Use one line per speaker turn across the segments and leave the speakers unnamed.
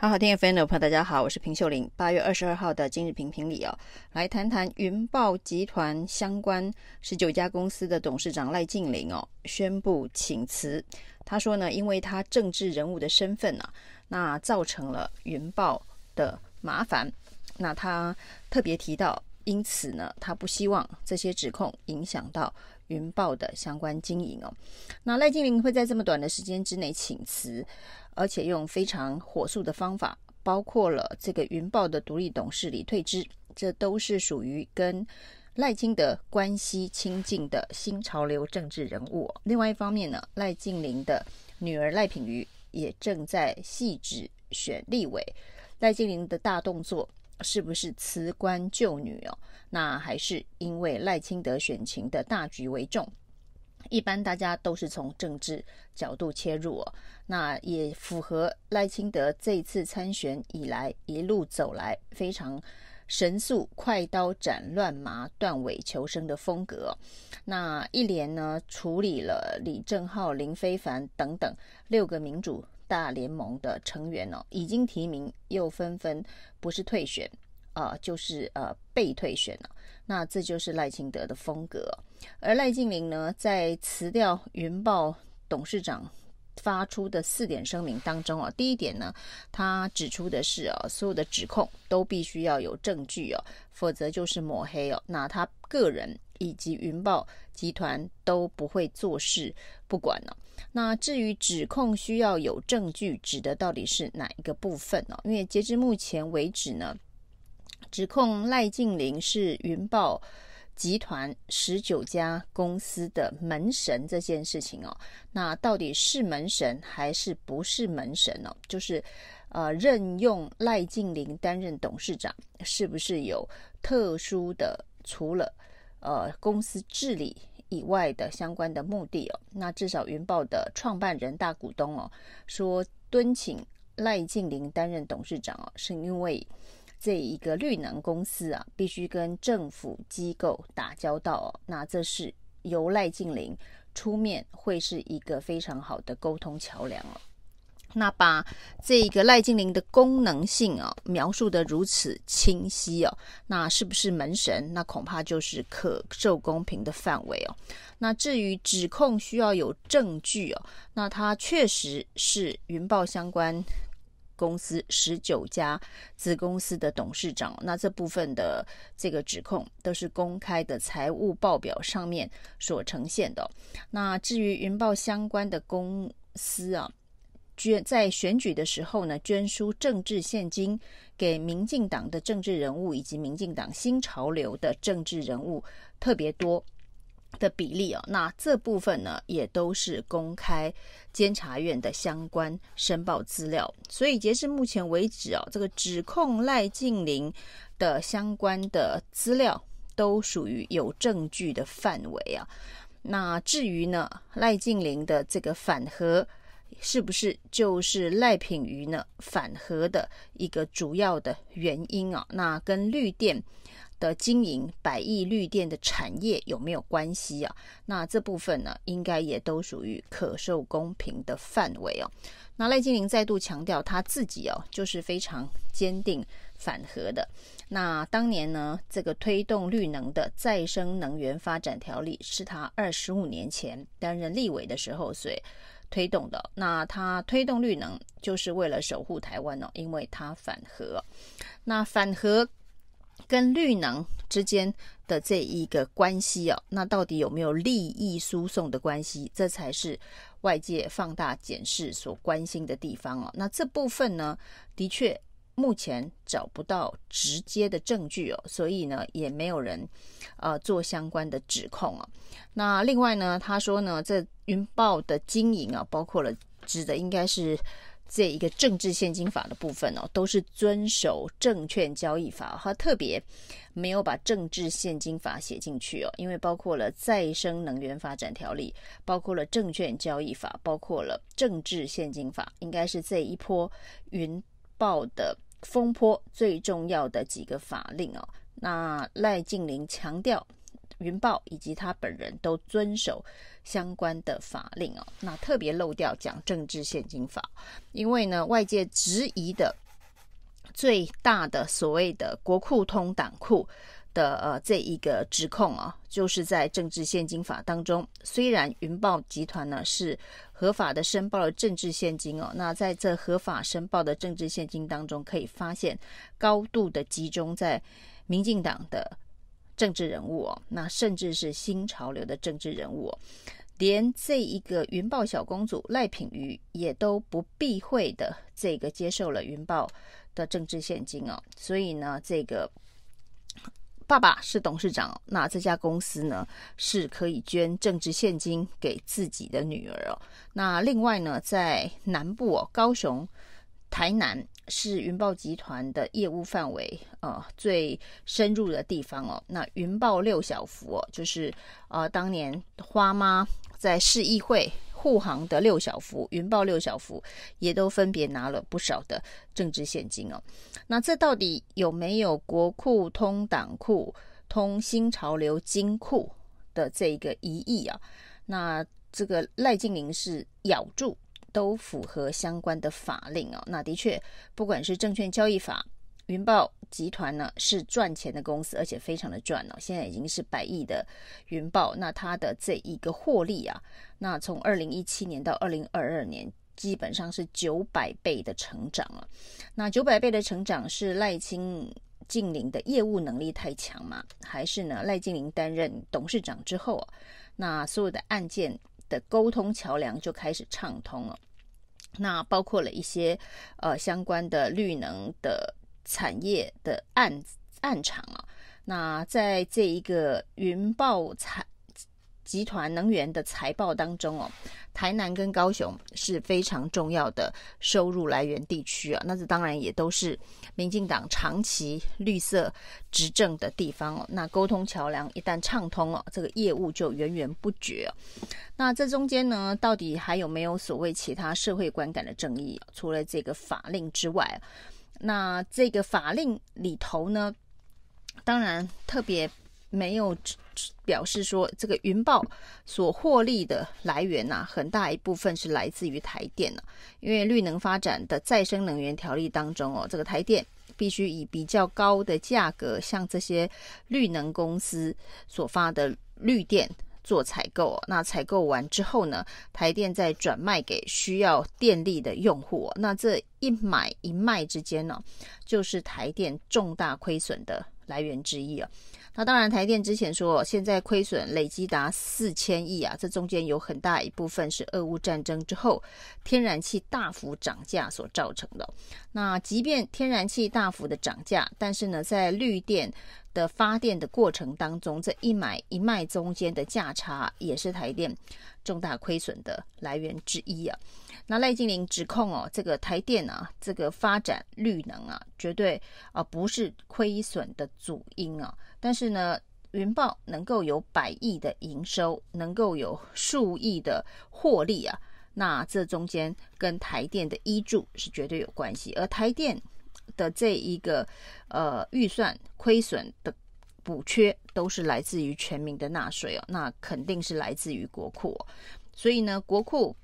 好好听 FM 的朋友，大家好，我是平秀玲。八月二十二号的今日评评里哦，来谈谈云豹集团相关十九家公司的董事长赖静玲哦，宣布请辞。他说呢，因为他政治人物的身份啊，那造成了云豹的麻烦。那他特别提到，因此呢，他不希望这些指控影响到云豹的相关经营哦。那赖劲凌会在这么短的时间之内请辞。而且用非常火速的方法，包括了这个云豹的独立董事李退之，这都是属于跟赖清德关系亲近的新潮流政治人物。另外一方面呢，赖劲凌的女儿赖品妤也正在细致选立委。赖劲凌的大动作是不是辞官救女哦？那还是因为赖清德选情的大局为重？一般大家都是从政治角度切入哦，那也符合赖清德这次参选以来一路走来非常神速、快刀斩乱麻、断尾求生的风格。那一连呢处理了李正皓、林非凡等等六个民主大联盟的成员哦，已经提名又纷纷不是退选啊、就是呃被退选了。那这就是赖清德的风格，而赖静玲呢，在辞掉云豹董事长发出的四点声明当中啊，第一点呢，他指出的是啊，所有的指控都必须要有证据哦，否则就是抹黑哦。那他个人以及云豹集团都不会坐视不管了。那至于指控需要有证据，指的到底是哪一个部分呢？因为截至目前为止呢。指控赖静玲是云豹集团十九家公司的门神这件事情哦，那到底是门神还是不是门神呢？就是呃，任用赖静玲担任董事长，是不是有特殊的除了呃公司治理以外的相关的目的哦？那至少云豹的创办人大股东哦说敦请赖静玲担任董事长哦，是因为。这一个绿能公司啊，必须跟政府机构打交道哦。那这是由赖静玲出面，会是一个非常好的沟通桥梁哦。那把这个赖静玲的功能性啊描述得如此清晰哦，那是不是门神？那恐怕就是可受公平的范围哦。那至于指控需要有证据哦，那他确实是云豹相关。公司十九家子公司的董事长，那这部分的这个指控都是公开的财务报表上面所呈现的。那至于云豹相关的公司啊，捐在选举的时候呢，捐输政治献金给民进党的政治人物以及民进党新潮流的政治人物特别多。的比例哦，那这部分呢，也都是公开监察院的相关申报资料，所以截至目前为止哦，这个指控赖静玲的相关的资料都属于有证据的范围啊。那至于呢，赖静玲的这个反核是不是就是赖品妤呢反核的一个主要的原因啊？那跟绿电。的经营百亿绿电的产业有没有关系啊？那这部分呢，应该也都属于可受公平的范围哦。那赖劲凌再度强调他自己哦，就是非常坚定反核的。那当年呢，这个推动绿能的再生能源发展条例是他二十五年前担任立委的时候所推动的。那他推动绿能就是为了守护台湾哦，因为他反核。那反核。跟绿能之间的这一个关系哦，那到底有没有利益输送的关系？这才是外界放大检视所关心的地方哦。那这部分呢，的确目前找不到直接的证据哦，所以呢，也没有人呃做相关的指控哦。那另外呢，他说呢，这云豹的经营啊，包括了指的应该是。这一个政治现金法的部分哦，都是遵守证券交易法，他特别没有把政治现金法写进去哦，因为包括了再生能源发展条例，包括了证券交易法，包括了政治现金法，应该是这一波云豹的风波最重要的几个法令哦。那赖劲凌强调。云豹以及他本人都遵守相关的法令哦，那特别漏掉讲政治献金法，因为呢，外界质疑的最大的所谓的国库通党库的呃这一个指控啊，就是在政治献金法当中，虽然云豹集团呢是合法的申报了政治献金哦，那在这合法申报的政治献金当中，可以发现高度的集中在民进党的政治人物哦，那甚至是新潮流的政治人物哦。连这一个云豹小公主赖品妤也都不避讳的这个接受了云豹的政治献金哦，所以呢，这个爸爸是董事长，那这家公司呢是可以捐政治献金给自己的女儿哦。那另外呢，在南部哦，高雄、台南是云豹集团的业务范围呃最深入的地方哦。那云豹六小福哦，就是呃当年花妈。在市议会护航的六小福，云豹六小福也都分别拿了不少的政治现金哦。那这到底有没有国库通党库、通新潮流金库的这个疑义啊？那这个赖静玲是咬住都符合相关的法令哦。那的确，不管是证券交易法。云豹集团呢是赚钱的公司，而且非常的赚哦。现在已经是百亿的云豹，那它的这一个获利啊，那从二零一七年到二零二二年，基本上是九百倍的成长了。那九百倍的成长是赖清净零的业务能力太强吗？还是呢赖净零担任董事长之后啊，那所有的案件的沟通桥梁就开始畅通了？那包括了一些呃相关的绿能的。产业的暗暗场啊，那在这一个云豹产集团能源的财报当中哦，台南跟高雄是非常重要的收入来源地区啊，那这当然也都是民进党长期绿色执政的地方哦。那沟通桥梁一旦畅通哦，这个业务就源源不绝哦。那这中间呢，到底还有没有所谓其他社会观感的争议？除了这个法令之外。那这个法令里头呢，当然特别没有表示说这个云豹所获利的来源呐、很大一部分是来自于台电呢、因为绿能发展的再生能源条例当中哦，这个台电必须以比较高的价格向这些绿能公司所发的绿电。做采购，那采购完之后呢，台电再转卖给需要电力的用户。那这一买一卖之间呢，就是台电重大亏损的来源之一啊。那当然，台电之前说现在亏损累积达四千亿啊，这中间有很大一部分是俄乌战争之后天然气大幅涨价所造成的。那即便天然气大幅的涨价，但是呢，在绿电的发电的过程当中，这一买一卖中间的价差也是台电重大亏损的来源之一啊。那赖静玲指控哦，这个台电啊，这个发展绿能啊，绝对啊不是亏损的主因啊。但是呢，云豹能够有百亿的营收，能够有数亿的获利啊，那这中间跟台电的依注是绝对有关系，而台电。的这一个呃预算亏损的补缺都是来自于全民的纳税哦，那肯定是来自于国库哦。所以呢，国库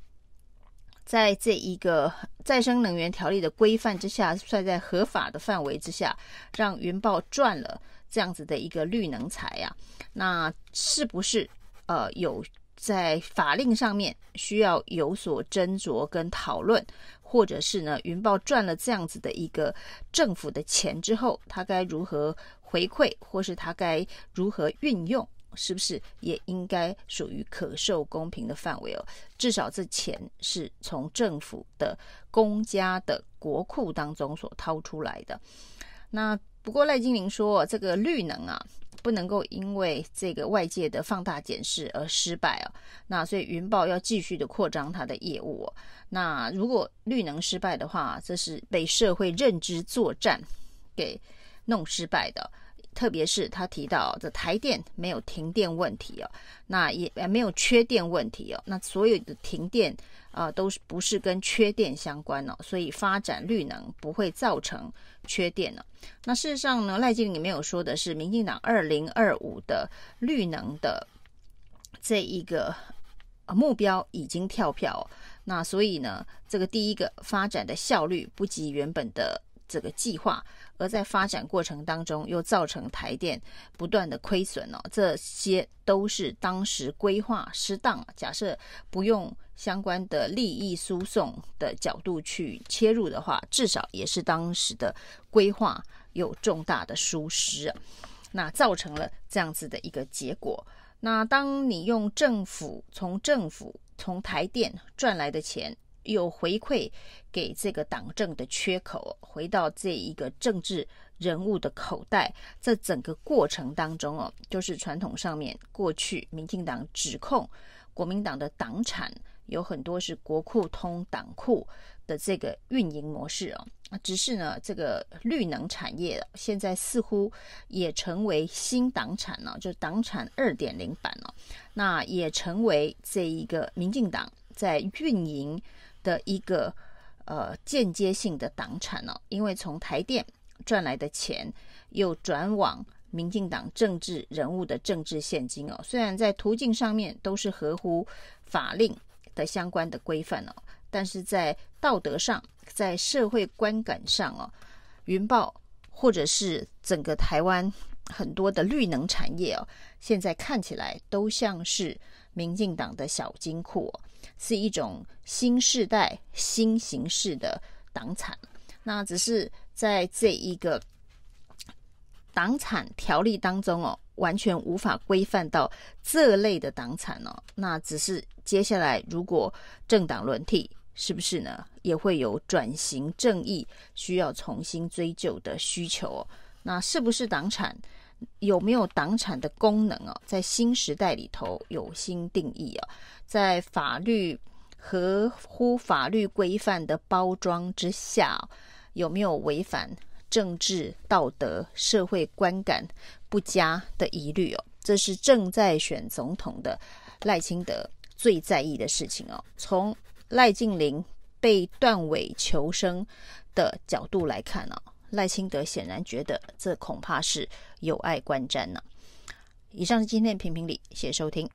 在这一个再生能源条例的规范之下，算在合法的范围之下，让云豹赚了这样子的一个绿能财啊，那是不是呃有在法令上面需要有所斟酌跟讨论？或者是呢，云豹赚了这样子的一个政府的钱之后，他该如何回馈，或是他该如何运用，是不是也应该属于可受公平的范围哦？至少这钱是从政府的公家的国库当中所掏出来的。那不过赖金玲说，这个绿能啊。不能够因为这个外界的放大检视而失败哦，那所以云豹要继续的扩张它的业务哦。那如果绿能失败的话，这是被社会认知作战给弄失败的。特别是他提到这台电没有停电问题哦，那也没有缺电问题哦，那所有的停电啊都是不是跟缺电相关哦，所以发展绿能不会造成缺电呢。那事实上呢，赖清德没有说的是，民进党二零二五的绿能的这一个目标已经跳票，那所以呢，这个第一个发展的效率不及原本的。这个计划，而在发展过程当中又造成台电不断的亏损哦，这些都是当时规划失当。假设不用相关的利益输送的角度去切入的话，至少也是当时的规划有重大的疏失，那造成了这样子的一个结果。那当你用政府从政府从台电赚来的钱，又回馈给这个党政的缺口，回到这一个政治人物的口袋，这整个过程当中哦，就是传统上面过去民进党指控国民党的党产有很多是国库通党库的这个运营模式哦，只是呢，这个绿能产业现在似乎也成为新党产了，就是党产二点零版了，那也成为这一个民进党在运营。的一个呃间接性的党产哦，因为从台电赚来的钱又转往民进党政治人物的政治现金哦，虽然在途径上面都是合乎法令的相关的规范哦，但是在道德上，在社会观感上哦，云豹或者是整个台湾很多的绿能产业哦，现在看起来都像是民进党的小金库哦。是一种新世代、新形式的党产，那只是在这一个党产条例当中哦，完全无法规范到这类的党产哦。那只是接下来如果政党轮替，是不是呢？也会有转型正义需要重新追究的需求哦。那是不是党产？有没有党产的功能哦？在新时代里头有新定义哦。在法律合乎法律规范的包装之下，有没有违反政治道德、社会观感不佳的疑虑哦？这是正在选总统的赖清德最在意的事情哦。从赖净琳被断尾求生的角度来看呢，赖清德显然觉得这恐怕是有碍观瞻呢。以上是今天的评评理，谢谢收听。